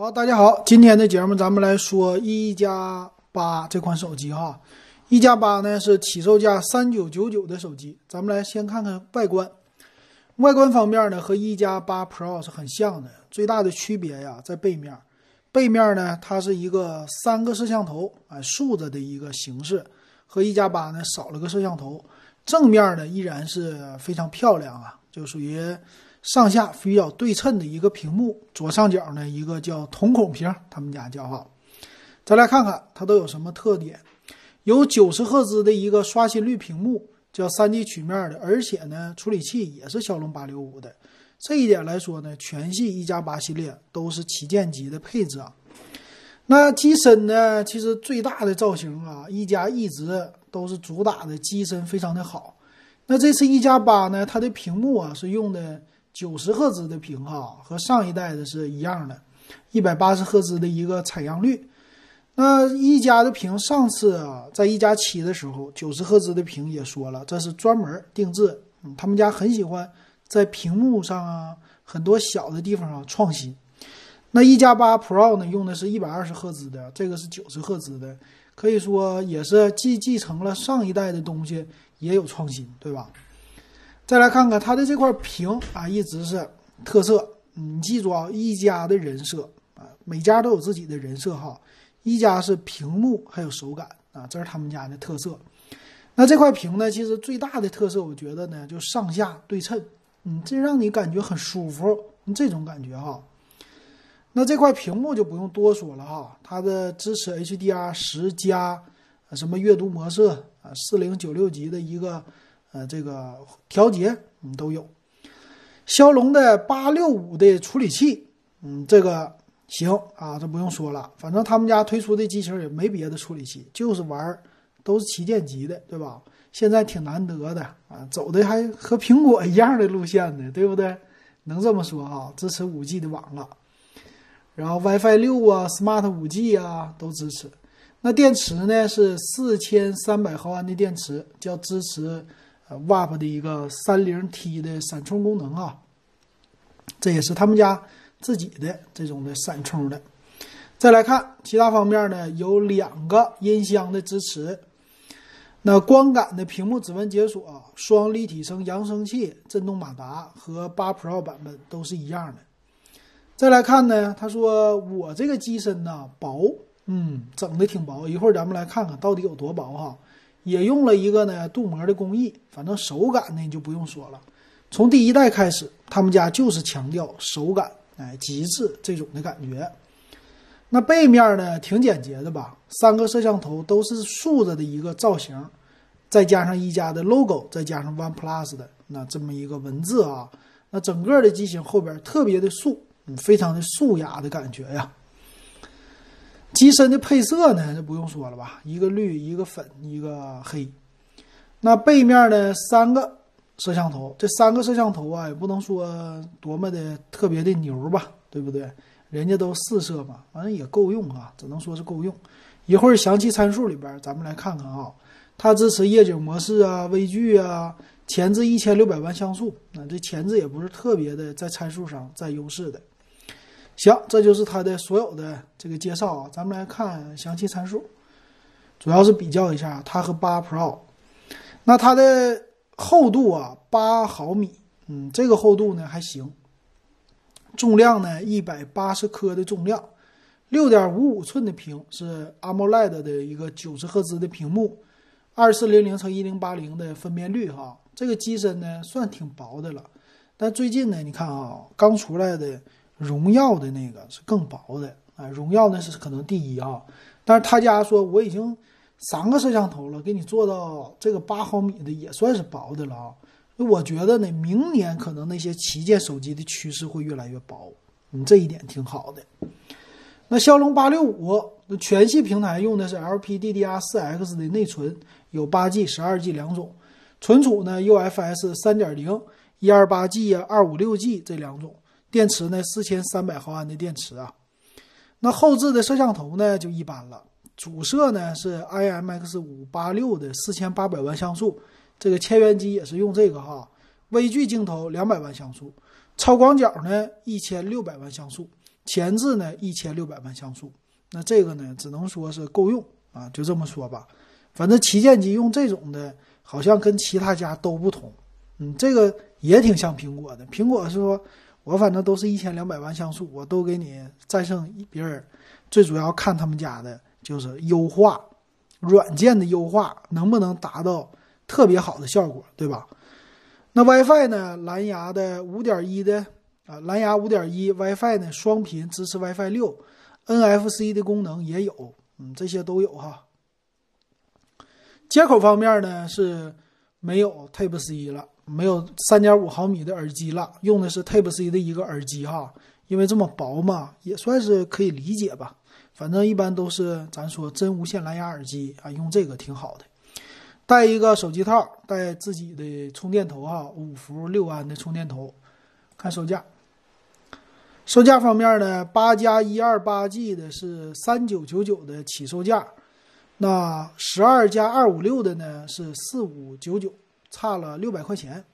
好，大家好，今天的节目咱们来说一加八这款手机哈。一加八呢是起售价三九九九的手机，咱们来先看看外观。外观方面呢和一加八 Pro 是很像的，最大的区别呀在背面。背面呢它是一个三个摄像头啊竖着的一个形式，和一加八呢少了个摄像头。正面呢依然是非常漂亮啊，就属于。上下比较对称的一个屏幕，左上角呢一个叫瞳孔屏，他们家叫哈。再来看看它都有什么特点，有九十赫兹的一个刷新率屏幕，叫三 D 曲面的，而且呢处理器也是骁龙八六五的。这一点来说呢，全系一加八系列都是旗舰级的配置啊。那机身呢，其实最大的造型啊，一加一直都是主打的机身非常的好。那这次一加八呢，它的屏幕啊是用的。九十赫兹的屏哈，和上一代的是一样的，一百八十赫兹的一个采样率。那一加的屏上次啊，在一加七的时候，九十赫兹的屏也说了，这是专门定制。嗯，他们家很喜欢在屏幕上啊，很多小的地方啊创新。那一加八 Pro 呢，用的是一百二十赫兹的，这个是九十赫兹的，可以说也是继继承了上一代的东西，也有创新，对吧？再来看看它的这块屏啊，一直是特色。你记住啊，一加的人设啊，每家都有自己的人设哈。一加是屏幕还有手感啊，这是他们家的特色。那这块屏呢，其实最大的特色，我觉得呢，就上下对称，嗯，这让你感觉很舒服，这种感觉哈。那这块屏幕就不用多说了哈，它的支持 HDR 十加，什么阅读模式啊，四零九六级的一个。呃，这个调节嗯都有，骁龙的八六五的处理器，嗯，这个行啊，这不用说了，反正他们家推出的机型也没别的处理器，就是玩都是旗舰级的，对吧？现在挺难得的啊，走的还和苹果一样的路线呢，对不对？能这么说哈，支持五 G 的网了，然后 WiFi 六啊，Smart 五 G 啊都支持。那电池呢是四千三百毫安的电池，叫支持。呃，WAP 的一个三零 T 的闪充功能啊，这也是他们家自己的这种的闪充的。再来看其他方面呢，有两个音箱的支持，那光感的屏幕指纹解锁、双立体声扬声器、震动马达和八 Pro 版本都是一样的。再来看呢，他说我这个机身呢薄，嗯，整的挺薄，一会儿咱们来看看到底有多薄哈。也用了一个呢镀膜的工艺，反正手感呢就不用说了。从第一代开始，他们家就是强调手感，哎，极致这种的感觉。那背面呢挺简洁的吧，三个摄像头都是竖着的一个造型，再加上一加的 logo，再加上 One Plus 的那这么一个文字啊，那整个的机型后边特别的素，嗯，非常的素雅的感觉呀。机身的配色呢，就不用说了吧，一个绿，一个粉，一个黑。那背面呢，三个摄像头，这三个摄像头啊，也不能说多么的特别的牛吧，对不对？人家都四摄嘛，反正也够用啊，只能说是够用。一会儿详细参数里边，咱们来看看啊，它支持夜景模式啊、微距啊，前置一千六百万像素，那这前置也不是特别的在参数上占优势的。行，这就是它的所有的这个介绍啊。咱们来看详细参数，主要是比较一下它和八 Pro。那它的厚度啊，八毫米，嗯，这个厚度呢还行。重量呢，一百八十克的重量，六点五五寸的屏，是 AMOLED 的一个九十赫兹的屏幕，二四零零乘一零八零的分辨率哈。这个机身呢算挺薄的了，但最近呢，你看啊，刚出来的。荣耀的那个是更薄的啊，荣耀呢是可能第一啊，但是他家说我已经三个摄像头了，给你做到这个八毫米的也算是薄的了啊。我觉得呢，明年可能那些旗舰手机的趋势会越来越薄，你，这一点挺好的。那骁龙八六五全系平台用的是 LPDDR4X 的内存，有八 G、十二 G 两种，存储呢 UFS 三点零、一二八 G 呀、二五六 G 这两种。电池呢，四千三百毫安的电池啊。那后置的摄像头呢就一般了，主摄呢是 IMX 五八六的四千八百万像素，这个千元机也是用这个哈。微距镜头两百万像素，超广角呢一千六百万像素，前置呢一千六百万像素，那这个呢只能说是够用啊，就这么说吧。反正旗舰机用这种的，好像跟其他家都不同。嗯，这个也挺像苹果的。苹果是说，我反正都是一千两百万像素，我都给你战胜别人。最主要看他们家的就是优化，软件的优化能不能达到特别好的效果，对吧？那 WiFi 呢？蓝牙的五点一的。啊，蓝牙五点一 WiFi 呢，双频支持 WiFi 六，NFC 的功能也有，嗯，这些都有哈。接口方面呢是没有 Type C 了，没有三点五毫米的耳机了，用的是 Type C 的一个耳机哈，因为这么薄嘛，也算是可以理解吧。反正一般都是咱说真无线蓝牙耳机啊，用这个挺好的。带一个手机套，带自己的充电头哈，五伏六安的充电头。看售价。售价方面呢，八加一二八 G 的是三九九九的起售价，那十二加二五六的呢是四五九九，差了六百块钱，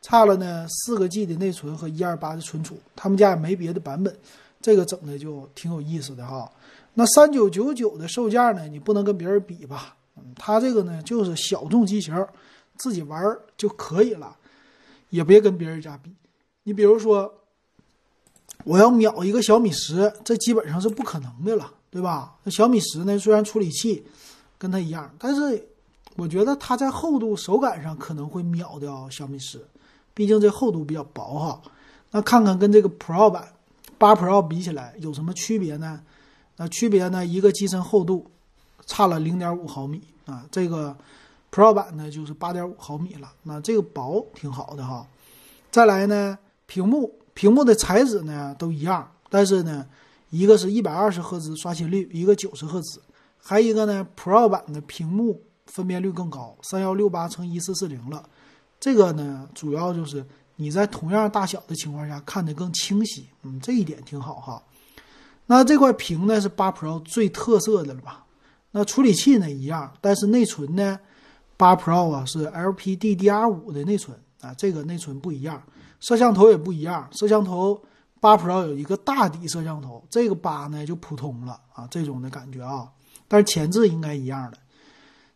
差了呢四个 G 的内存和一二八的存储，他们家也没别的版本，这个整的就挺有意思的哈。那三九九九的售价呢，你不能跟别人比吧？它这个呢就是小众机型，自己玩就可以了，也别跟别人家比。你比如说。我要秒一个小米十，这基本上是不可能的了，对吧？那小米十呢，虽然处理器跟它一样，但是我觉得它在厚度、手感上可能会秒掉小米十，毕竟这厚度比较薄哈。那看看跟这个 Pro 版八 Pro 比起来有什么区别呢？那区别呢，一个机身厚度差了零点五毫米啊，这个 Pro 版呢就是八点五毫米了，那这个薄挺好的哈。再来呢，屏幕。屏幕的材质呢都一样，但是呢，一个是一百二十赫兹刷新率，一个九十赫兹，还一个呢，Pro 版的屏幕分辨率更高，三幺六八乘一四四零了。这个呢，主要就是你在同样大小的情况下看得更清晰，嗯，这一点挺好哈。那这块屏呢是八 Pro 最特色的了吧？那处理器呢一样，但是内存呢，八 Pro 啊是 LPDDR 五的内存啊，这个内存不一样。摄像头也不一样，摄像头八 Pro 有一个大底摄像头，这个八呢就普通了啊，这种的感觉啊，但是前置应该一样的。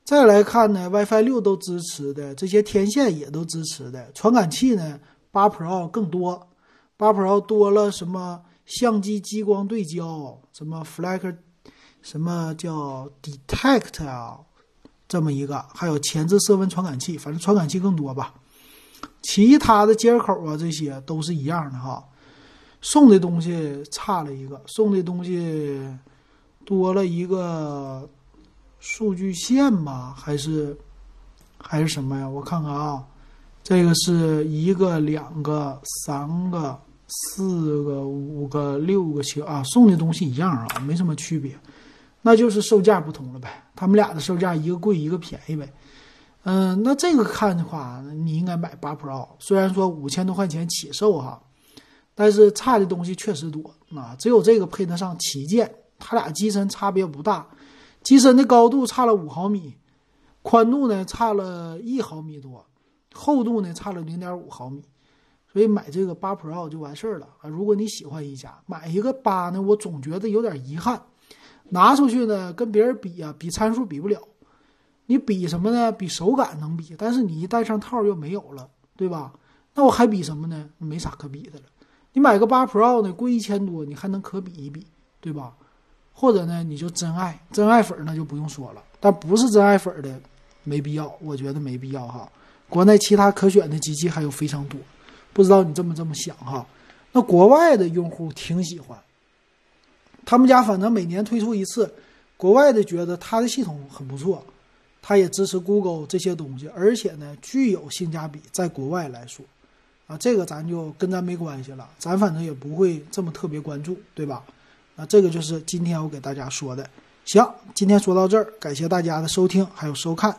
再来看呢，WiFi 六都支持的，这些天线也都支持的，传感器呢八 Pro 更多，八 Pro 多了什么相机激光对焦，什么 Flash，什么叫 Detect 啊，这么一个，还有前置色温传感器，反正传感器更多吧。其他的接口啊，这些都是一样的哈。送的东西差了一个，送的东西多了一个数据线吧，还是还是什么呀？我看看啊，这个是一个、两个、三个、四个、五个、六个七啊，送的东西一样啊，没什么区别，那就是售价不同了呗。他们俩的售价一个贵一个便宜呗。嗯，那这个看的话，你应该买八 Pro。虽然说五千多块钱起售哈，但是差的东西确实多啊。只有这个配得上旗舰，它俩机身差别不大，机身的高度差了五毫米，宽度呢差了一毫米多，厚度呢差了零点五毫米，所以买这个八 Pro 就完事儿了啊。如果你喜欢一加，买一个八呢，我总觉得有点遗憾，拿出去呢跟别人比啊，比参数比不了。你比什么呢？比手感能比，但是你一戴上套又没有了，对吧？那我还比什么呢？没啥可比的了。你买个八 Pro 呢，贵一千多，你还能可比一比，对吧？或者呢，你就真爱真爱粉那就不用说了，但不是真爱粉的，没必要，我觉得没必要哈。国内其他可选的机器还有非常多，不知道你这么这么想哈？那国外的用户挺喜欢，他们家反正每年推出一次，国外的觉得它的系统很不错。它也支持 Google 这些东西，而且呢具有性价比，在国外来说，啊，这个咱就跟咱没关系了，咱反正也不会这么特别关注，对吧？那，这个就是今天我给大家说的。行，今天说到这儿，感谢大家的收听还有收看。